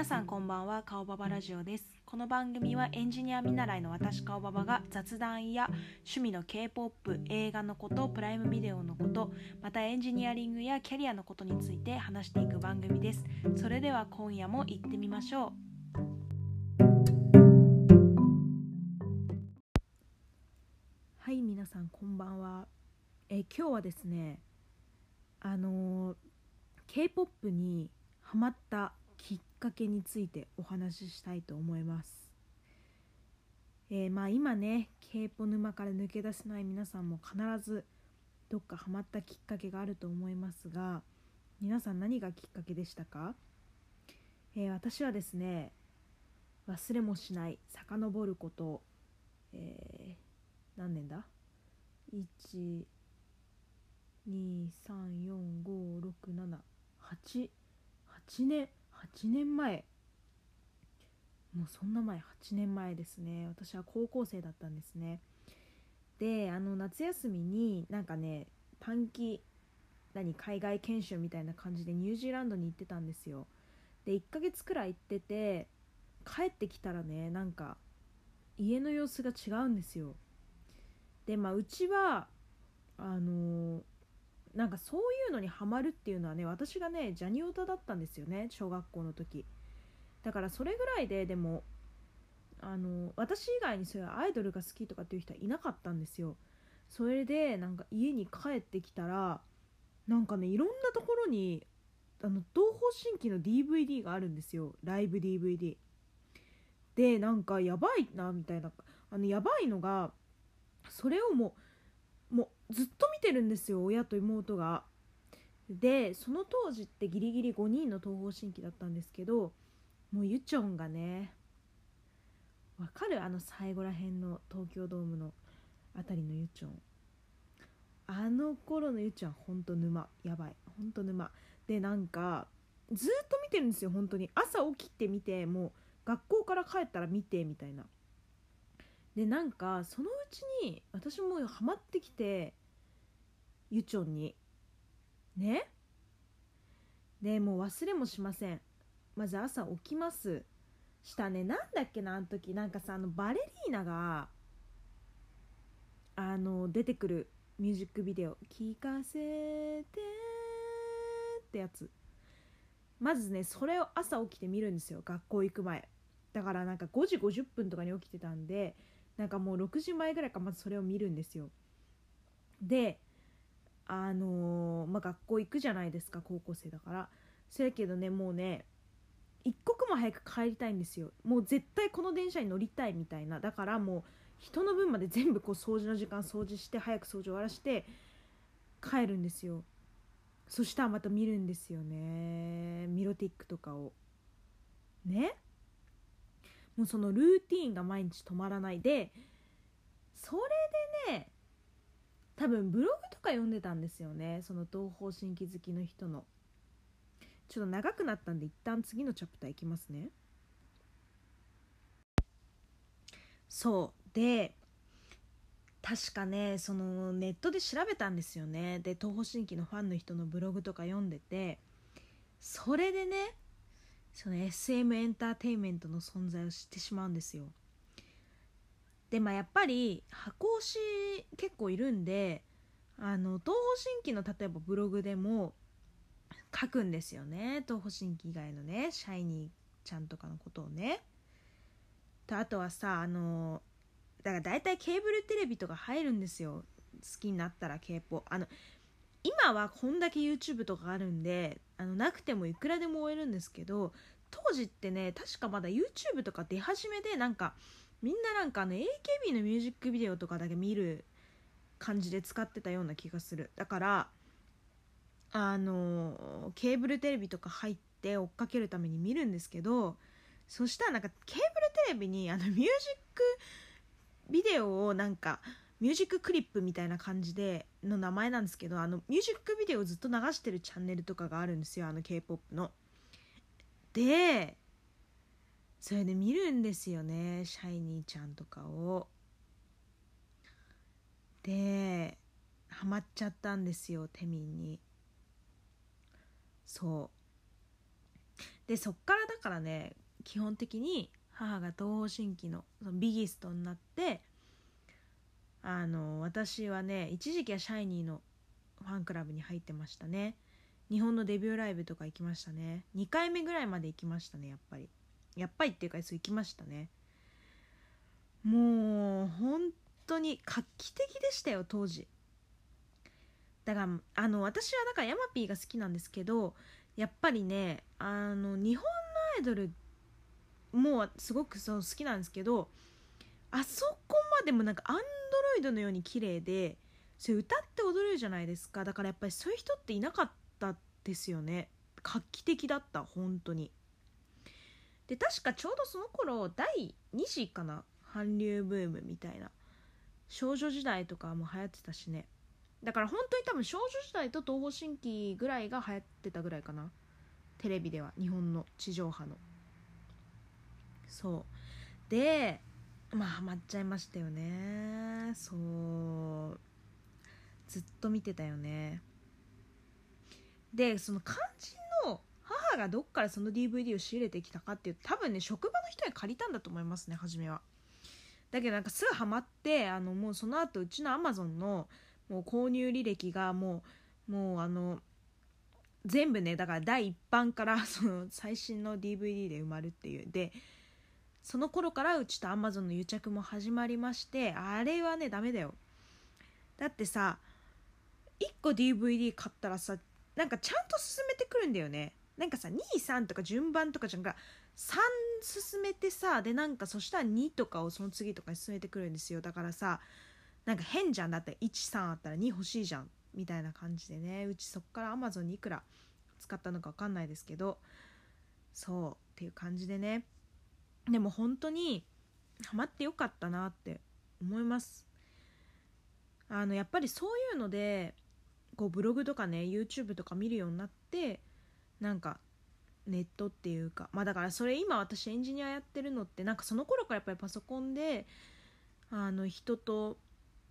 皆さんこんばんは。顔ババラジオです。この番組はエンジニア見習いの私顔ババが雑談や趣味の K-POP 映画のことプライムビデオのことまたエンジニアリングやキャリアのことについて話していく番組です。それでは今夜も行ってみましょう。はい皆さんこんばんは。え今日はですねあの K-POP にハマったきっかけについてお話ししたいと思います。えー、まあ今ね k p o 沼から抜け出せない皆さんも必ずどっかハマったきっかけがあると思いますが皆さん何がきっかけでしたか、えー、私はですね忘れもしない遡ること、えー、何年だ？1 2 3 4 5 6 7 8 8年。8年前。もうそんな前8年前ですね。私は高校生だったんですね。であの夏休みになんかね短期何海外研修みたいな感じでニュージーランドに行ってたんですよ。で1ヶ月くらい行ってて帰ってきたらねなんか家の様子が違うんですよ。でまあうちはあのー、なんかそういうのにハマるっていうのはね私がねジャニオタだったんですよね小学校の時。だからそれぐらいででもあの私以外にそういうアイドルが好きとかっていう人はいなかったんですよ。それでなんか家に帰ってきたらなんかねいろんなところにあの東方神起の DVD があるんですよ。ライブ DVD でなんかやばいなみたいな。あのやばいのがそれをもうずっと見てるんですよ親と妹が。でその当時ってギリギリ5人の東方神起だったんですけどもうユチョンがねわかる？あの最後らへんの東京ドームの辺りのユチョン。あの頃のユチョンほんと沼。やばい。ほんと沼。でなんかずっと見てるんですよ本当に。朝起きてみてもう学校から帰ったら見てみたいな。でなんかそのうちに私もハマってきてゆちょんに。ね？でもう忘れもしません。まず朝起きます。したねなんだっけなあの時。なんかさあのバレリーナがあの出てくるミュージックビデオ「聞かせて」ってやつ。まずねそれを朝起きて見るんですよ。学校行く前。だからなんか5時50分とかに起きてたんでなんかもう6時前ぐらいかまずそれを見るんですよ。であのー、まあ、学校行くじゃないですか高校生だから。そやけどねもうね一刻も早く帰りたいんですよ。もう絶対この電車に乗りたいみたいな。だからもう人の分まで全部こう掃除の時間掃除して早く掃除終わらして帰るんですよ。そしたらまた見るんですよね。ミロティックとかを。ね？もうそのルーティーンが毎日止まらないでそれでね多分ブログとか読んでたんですよね。その東方神起好きの人の。ちょっと長くなったんで一旦次のチャプターいきますね。そう。で確かねそのネットで調べたんですよね。で東方神起のファンの人のブログとか読んでて。それでねその SM エンターテインメントの存在を知ってしまうんですよ。でまあやっぱり箱推し結構いるんであの東方神起の例えばブログでも書くんですよね。東方神起以外のねシャイニーちゃんとかのことをね。とあとはさあのだから大体ケーブルテレビとか入るんですよ。好きになったら k p o あの今はこんだけ YouTube とかあるんであのなくてもいくらでも追えるんですけど当時ってね確かまだ YouTube とか出始めでなんかみんななんかあの AKB のミュージックビデオとかだけ見る感じで使ってたような気がするだからあのケーブルテレビとか入って追っかけるために見るんですけどそしたらなんかケーブルテレビにあのミュージックビデオをなんかミュージッククリップみたいな感じでの名前なんですけどあのミュージックビデオをずっと流してるチャンネルとかがあるんですよあの k p o p の。でそれで見るんですよねシャイニーちゃんとかを。でハマっちゃったんですよテミンに。そうでそっからだからね基本的に母が東方神起のそのビギストになってあの私はね一時期はシャイニーのファンクラブに入ってましたね日本のデビューライブとか行きましたね2回目ぐらいまで行きましたねやっぱりやっぱりっていうかそう行きましたね。もう本当に画期的でしたよ当時。だからあの私はだからヤマピーが好きなんですけどやっぱりねあの日本のアイドルもすごくそう好きなんですけどあそこまでもなんかアンドロイドのように綺麗でそれ歌って踊れるじゃないですか。だからやっぱりそういう人っていなかったですよね。画期的だった本当に。で確かちょうどその頃第2次かな？韓流ブームみたいな。少女時代とかも流行ってたしね。だから本当に多分少女時代と東方神起ぐらいが流行ってたぐらいかな。テレビでは日本の地上波の。そう。でまあハマっちゃいましたよね。そう。ずっと見てたよね。でその肝心がどっからその DVD を仕入れてきたかっていう多分ね職場の人に借りたんだと思いますね初めは。だけどなんかすぐハマってあのもうその後うちのアマゾンのもう購入履歴がもうもうあの全部ねだから第1版から その最新の DVD で埋まるっていう。でその頃からうちと Amazon の癒着も始まりましてあれはねダメだよ。だってさ1個 DVD 買ったらさなんかちゃんと進めてくるんだよね。なんかさ23とか順番とかじゃんか3進めてさでなんかそしたら2とかをその次とかに進めてくるんですよ。だからさなんか変じゃん。だって13あったら2欲しいじゃん。みたいな感じでね。うちそっから Amazon にいくら使ったのか分かんないですけど。そう。っていう感じでね。でも本当にハマってよかったなって思います。あのやっぱりそういうのでこうブログとかね YouTube とか見るようになってなんかネットっていうかまあだからそれ今私エンジニアやってるのってなんかその頃からやっぱりパソコンであの人と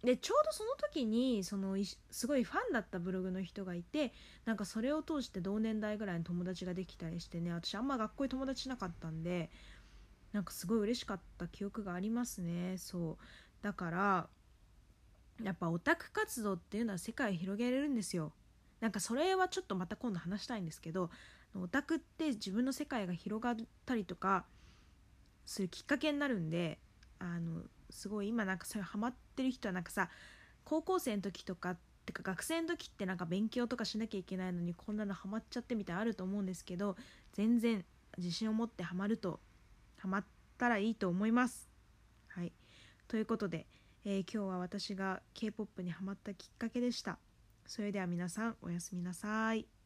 でちょうどその時にそのすごいファンだったブログの人がいてなんかそれを通して同年代ぐらいの友達ができたりしてね私あんま学校に友達しなかったんでなんかすごい嬉しかった記憶がありますね。そう。だからやっぱオタク活動っていうのは世界を広げれるんですよ。なんかそれはちょっとまた今度話したいんですけどオタクって自分の世界が広がったりとかするきっかけになるんであのすごい今なんかそれハマってる人はなんかさ高校生の時とかってか学生の時ってなんか勉強とかしなきゃいけないのにこんなのハマっちゃってみたいあると思うんですけど全然自信を持ってハマるとハマったらいいと思います。はい、ということで、えー、今日は私が K-POP にハマったきっかけでした。それでは皆さんおやすみなさい。